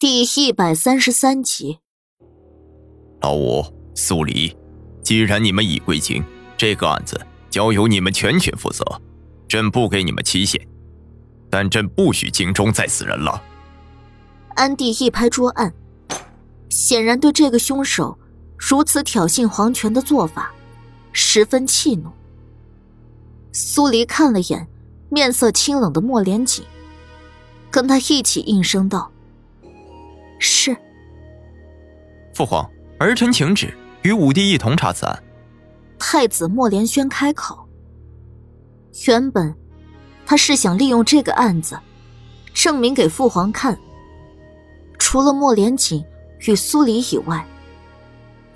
第一百三十三集，老五、苏黎，既然你们已归京，这个案子交由你们全权负责，朕不给你们期限，但朕不许京中再死人了。安帝一拍桌案，显然对这个凶手如此挑衅皇权的做法十分气怒。苏黎看了眼面色清冷的莫连锦，跟他一起应声道。父皇，儿臣请旨，与武帝一同查此案。太子莫连轩开口。原本，他是想利用这个案子，证明给父皇看，除了莫连锦与苏黎以外，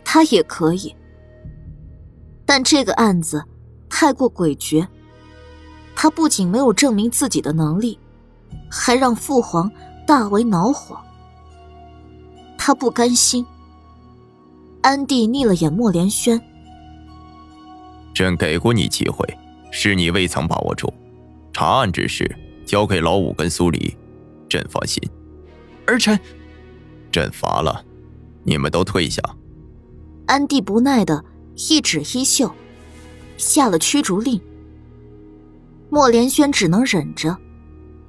他也可以。但这个案子太过诡谲，他不仅没有证明自己的能力，还让父皇大为恼火。他不甘心。安帝睨了眼莫连轩，朕给过你机会，是你未曾把握住。查案之事交给老五跟苏黎，朕放心。儿臣，朕乏了，你们都退下。安帝不耐的一指衣袖，下了驱逐令。莫连轩只能忍着，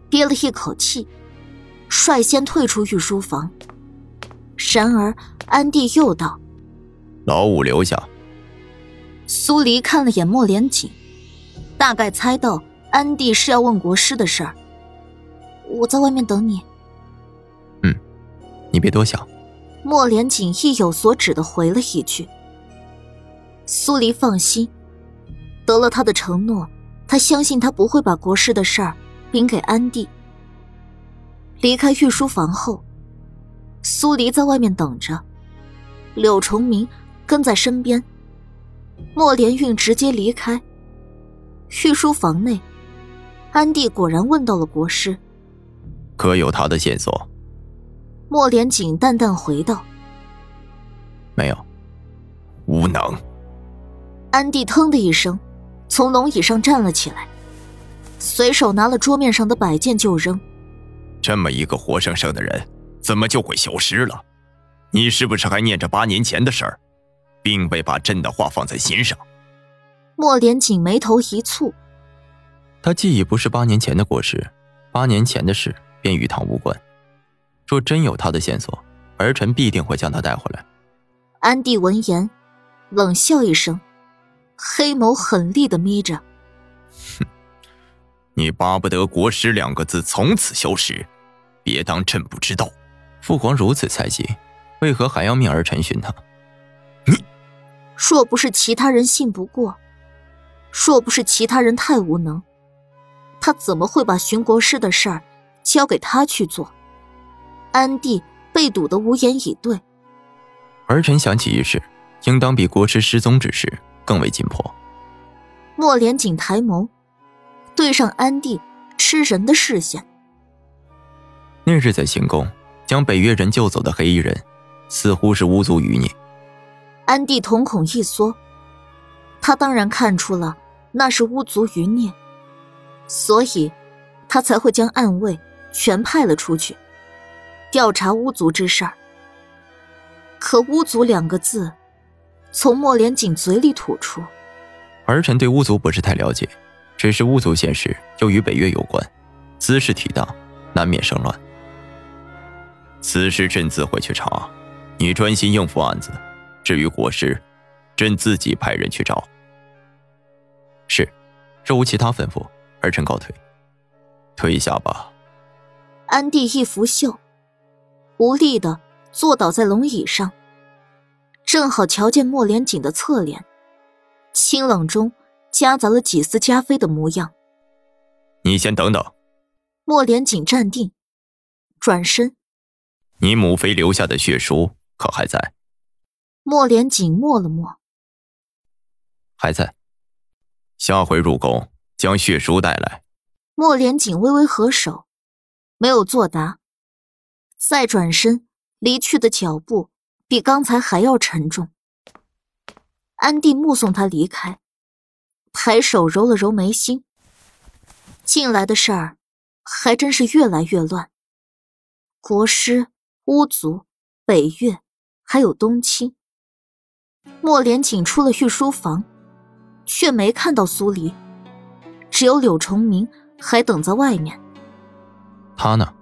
憋了一口气，率先退出御书房。然而，安帝又道：“老五留下。”苏黎看了眼莫连锦，大概猜到安帝是要问国师的事儿。我在外面等你。嗯，你别多想。莫连锦意有所指的回了一句。苏黎放心，得了他的承诺，他相信他不会把国师的事儿禀给安帝。离开御书房后。苏黎在外面等着，柳崇明跟在身边。莫连运直接离开。御书房内，安帝果然问到了国师：“可有他的线索？”莫连锦淡淡回道：“没有，无能。”安帝腾的一声，从龙椅上站了起来，随手拿了桌面上的摆件就扔。这么一个活生生的人。怎么就会消失了？你是不是还念着八年前的事儿，并未把朕的话放在心上？莫连锦眉头一蹙，他既已不是八年前的国师，八年前的事便与他无关。若真有他的线索，儿臣必定会将他带回来。安帝闻言，冷笑一声，黑眸狠厉的眯着。哼，你巴不得国师两个字从此消失？别当朕不知道。父皇如此猜忌，为何还要命儿臣寻他？你若不是其他人信不过，若不是其他人太无能，他怎么会把寻国师的事儿交给他去做？安帝被堵得无言以对。儿臣想起一事，应当比国师失踪之事更为紧迫。莫连锦抬眸，对上安帝吃人的视线。那日在行宫。将北越人救走的黑衣人，似乎是巫族余孽。安帝瞳孔一缩，他当然看出了那是巫族余孽，所以，他才会将暗卫全派了出去，调查巫族之事。可“巫族”两个字，从莫连锦嘴里吐出。儿臣对巫族不是太了解，只是巫族现实又与北越有关，兹事体大，难免生乱。此事朕自会去查，你专心应付案子。至于国师，朕自己派人去找。是，若无其他吩咐，儿臣告退。退下吧。安帝一拂袖，无力的坐倒在龙椅上，正好瞧见莫连锦的侧脸，清冷中夹杂了几丝加菲的模样。你先等等。莫连锦站定，转身。你母妃留下的血书可还在？莫连锦默了默，还在。下回入宫将血书带来。莫连锦微微合手，没有作答，再转身离去的脚步比刚才还要沉重。安帝目送他离开，抬手揉了揉眉心。近来的事儿还真是越来越乱，国师。巫族、北越，还有东青。莫连锦出了御书房，却没看到苏黎，只有柳崇明还等在外面。他呢？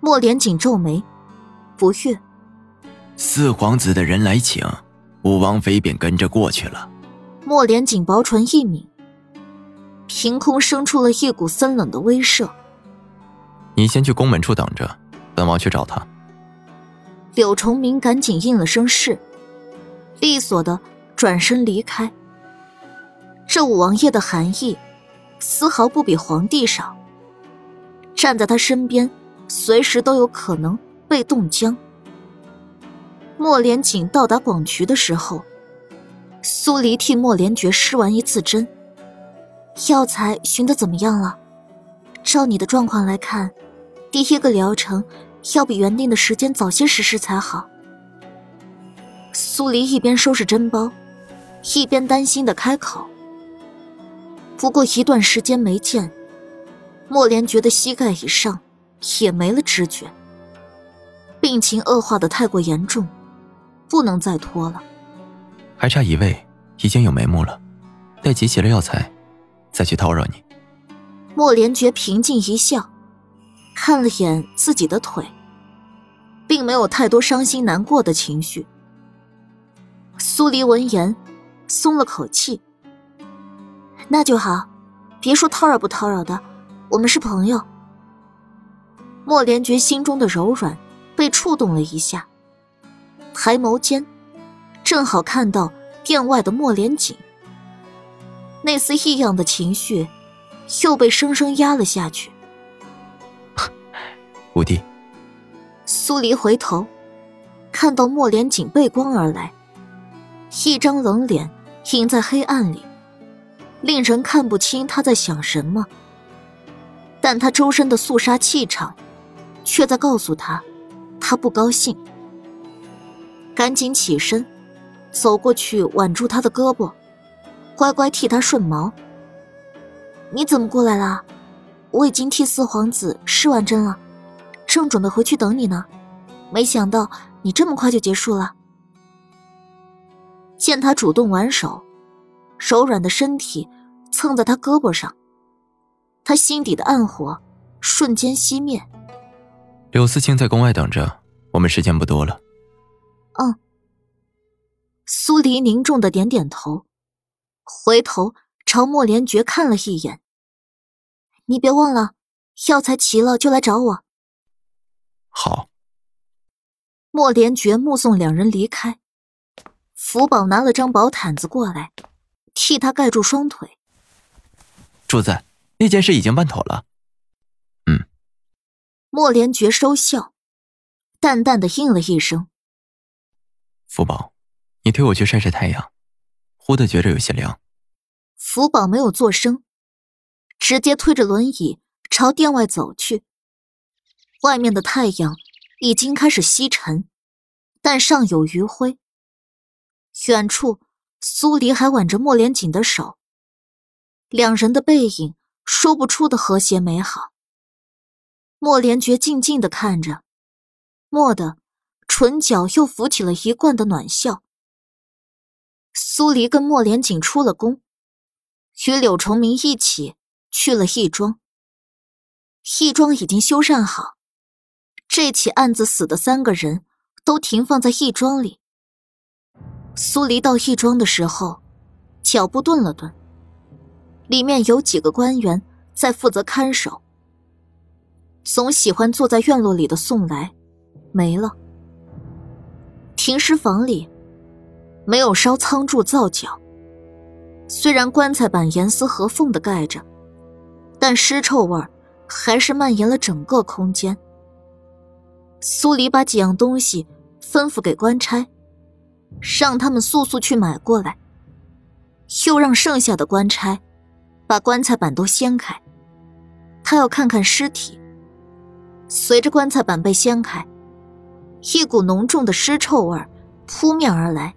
莫连锦皱眉，不悦。四皇子的人来请，武王妃便跟着过去了。莫连锦薄唇一抿，凭空生出了一股森冷的威慑。你先去宫门处等着，本王去找他。柳崇明赶紧应了声是。利索的转身离开。这五王爷的含义，丝毫不比皇帝少。站在他身边，随时都有可能被冻僵。莫连锦到达广渠的时候，苏黎替莫连觉施完一次针。药材寻得怎么样了？照你的状况来看，第一个疗程要比原定的时间早些实施才好。苏黎一边收拾针包，一边担心的开口。不过一段时间没见，莫连觉得膝盖以上也没了知觉，病情恶化的太过严重，不能再拖了。还差一位，已经有眉目了，待集齐了药材，再去叨扰你。莫连觉平静一笑，看了眼自己的腿，并没有太多伤心难过的情绪。苏黎闻言，松了口气。那就好，别说叨扰不叨扰的，我们是朋友。莫连觉心中的柔软被触动了一下，抬眸间，正好看到殿外的莫连锦。那丝异样的情绪，又被生生压了下去。五弟。苏黎回头，看到莫连锦背光而来。一张冷脸映在黑暗里，令人看不清他在想什么。但他周身的肃杀气场，却在告诉他，他不高兴。赶紧起身，走过去挽住他的胳膊，乖乖替他顺毛。你怎么过来了？我已经替四皇子施完针了，正准备回去等你呢，没想到你这么快就结束了。见他主动挽手，柔软的身体蹭在他胳膊上，他心底的暗火瞬间熄灭。柳思清在宫外等着，我们时间不多了。嗯。苏黎凝重的点点头，回头朝莫连觉看了一眼。你别忘了，药材齐了就来找我。好。莫连觉目送两人离开。福宝拿了张薄毯子过来，替他盖住双腿。主子，那件事已经办妥了。嗯。莫连觉收笑，淡淡的应了一声。福宝，你推我去晒晒太阳，忽的觉着有些凉。福宝没有作声，直接推着轮椅朝殿外走去。外面的太阳已经开始西沉，但尚有余晖。远处，苏黎还挽着莫连锦的手，两人的背影说不出的和谐美好。莫连觉静静的看着，蓦地，唇角又浮起了一贯的暖笑。苏黎跟莫连锦出了宫，与柳崇明一起去了义庄。义庄已经修缮好，这起案子死的三个人都停放在义庄里。苏黎到义庄的时候，脚步顿了顿。里面有几个官员在负责看守。总喜欢坐在院落里的宋来，没了。停尸房里没有烧苍柱皂角，虽然棺材板严丝合缝的盖着，但尸臭味还是蔓延了整个空间。苏黎把几样东西吩咐给官差。让他们速速去买过来，又让剩下的官差把棺材板都掀开，他要看看尸体。随着棺材板被掀开，一股浓重的尸臭味扑面而来。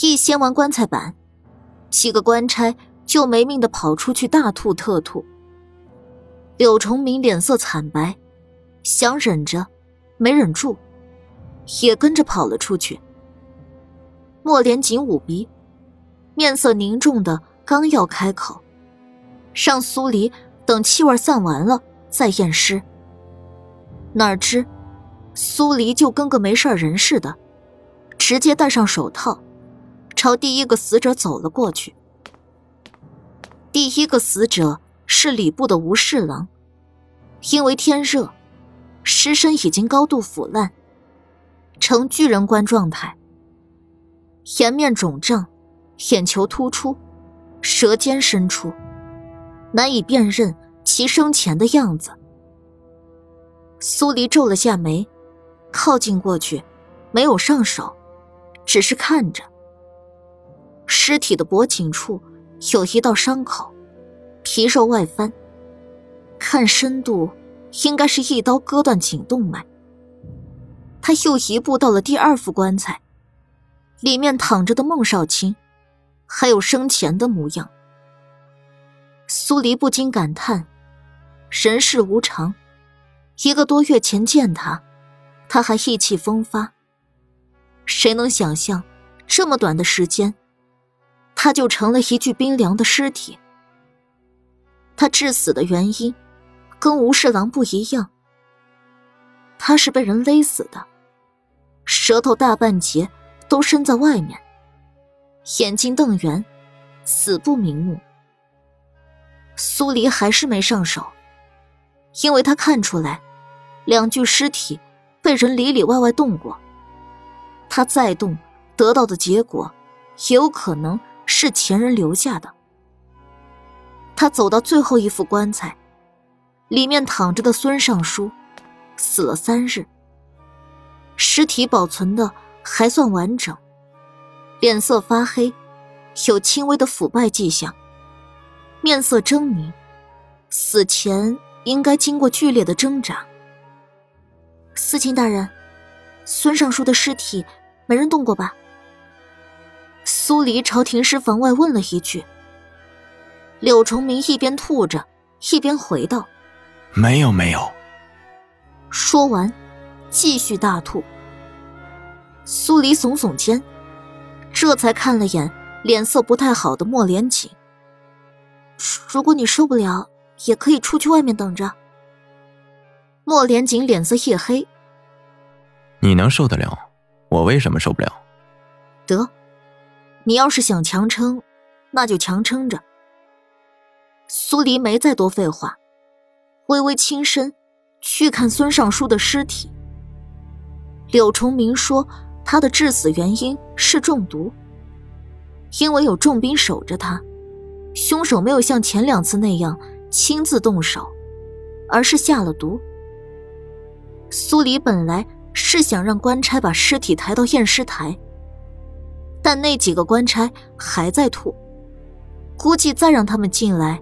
一掀完棺材板，几个官差就没命的跑出去大吐特吐。柳崇明脸色惨白，想忍着，没忍住，也跟着跑了出去。莫连紧捂鼻，面色凝重的，刚要开口，让苏黎等气味散完了再验尸。哪知，苏黎就跟个没事人似的，直接戴上手套，朝第一个死者走了过去。第一个死者是礼部的吴侍郎，因为天热，尸身已经高度腐烂，呈巨人观状态。颜面肿胀，眼球突出，舌尖伸出，难以辨认其生前的样子。苏黎皱了下眉，靠近过去，没有上手，只是看着。尸体的脖颈处有一道伤口，皮肉外翻，看深度，应该是一刀割断颈动脉。他又移步到了第二副棺材。里面躺着的孟少卿，还有生前的模样。苏黎不禁感叹：人世无常。一个多月前见他，他还意气风发。谁能想象，这么短的时间，他就成了一具冰凉的尸体？他致死的原因，跟吴侍郎不一样。他是被人勒死的，舌头大半截。都伸在外面，眼睛瞪圆，死不瞑目。苏黎还是没上手，因为他看出来，两具尸体被人里里外外动过。他再动，得到的结果也有可能是前人留下的。他走到最后一副棺材，里面躺着的孙尚书，死了三日，尸体保存的。还算完整，脸色发黑，有轻微的腐败迹象，面色狰狞，死前应该经过剧烈的挣扎。司琴大人，孙尚书的尸体没人动过吧？苏黎朝停尸房外问了一句。柳崇明一边吐着，一边回道：“没有，没有。”说完，继续大吐。苏黎耸耸肩，这才看了眼脸色不太好的莫连锦。如果你受不了，也可以出去外面等着。莫连锦脸色一黑：“你能受得了，我为什么受不了？”得，你要是想强撑，那就强撑着。苏黎没再多废话，微微轻身去看孙尚书的尸体。柳崇明说。他的致死原因是中毒，因为有重兵守着他，凶手没有像前两次那样亲自动手，而是下了毒。苏黎本来是想让官差把尸体抬到验尸台，但那几个官差还在吐，估计再让他们进来，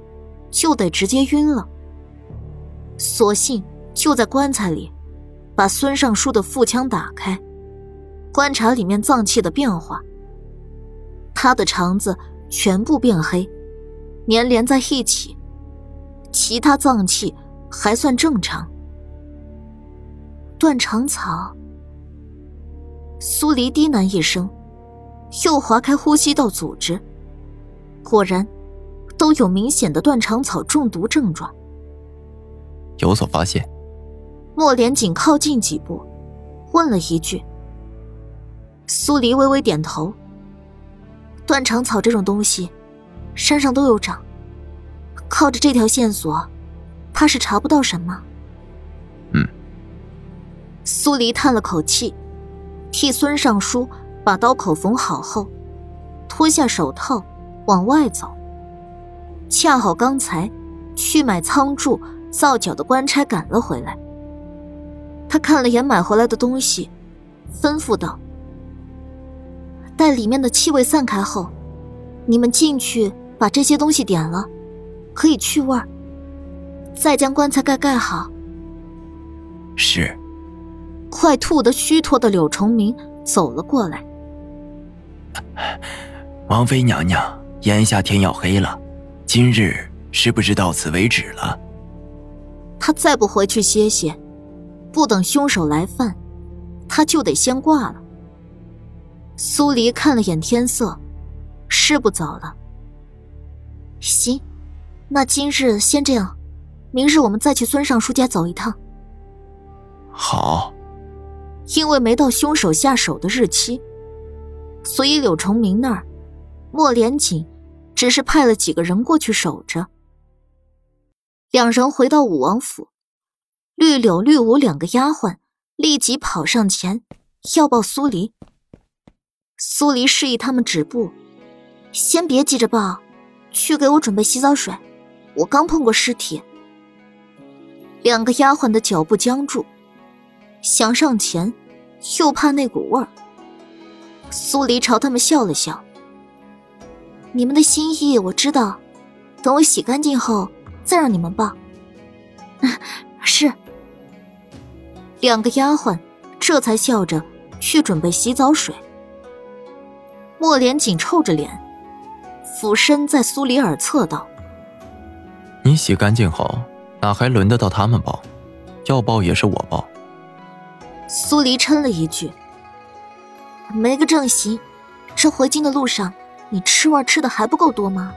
就得直接晕了。索性就在棺材里，把孙尚书的腹腔打开。观察里面脏器的变化，他的肠子全部变黑，粘连在一起，其他脏器还算正常。断肠草。苏黎低喃一声，又划开呼吸道组织，果然都有明显的断肠草中毒症状。有所发现，莫连锦靠近几步，问了一句。苏黎微微点头。断肠草这种东西，山上都有长。靠着这条线索，怕是查不到什么。嗯。苏黎叹了口气，替孙尚书把刀口缝好后，脱下手套往外走。恰好刚才去买仓柱皂角的官差赶了回来。他看了眼买回来的东西，吩咐道。待里面的气味散开后，你们进去把这些东西点了，可以去味儿。再将棺材盖盖好。是。快吐得虚脱的柳崇明走了过来。王妃娘娘，眼下天要黑了，今日是不是到此为止了？他再不回去歇歇，不等凶手来犯，他就得先挂了。苏黎看了眼天色，是不早了。行，那今日先这样，明日我们再去孙尚书家走一趟。好。因为没到凶手下手的日期，所以柳崇明那儿，莫连锦只是派了几个人过去守着。两人回到武王府，绿柳、绿芜两个丫鬟立即跑上前要抱苏黎。苏黎示意他们止步，先别急着抱，去给我准备洗澡水，我刚碰过尸体。两个丫鬟的脚步僵住，想上前。又怕那股味儿，苏黎朝他们笑了笑：“你们的心意我知道，等我洗干净后再让你们抱。”是。两个丫鬟这才笑着去准备洗澡水。莫连锦臭着脸，俯身在苏黎耳侧道：“你洗干净后，哪还轮得到他们抱？要抱也是我抱。”苏黎嗔了一句：“没个正形，这回京的路上，你吃味吃的还不够多吗？”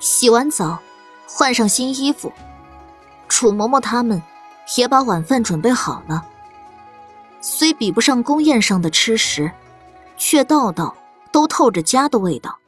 洗完澡，换上新衣服，楚嬷嬷他们也把晚饭准备好了。虽比不上宫宴上的吃食，却道道都透着家的味道。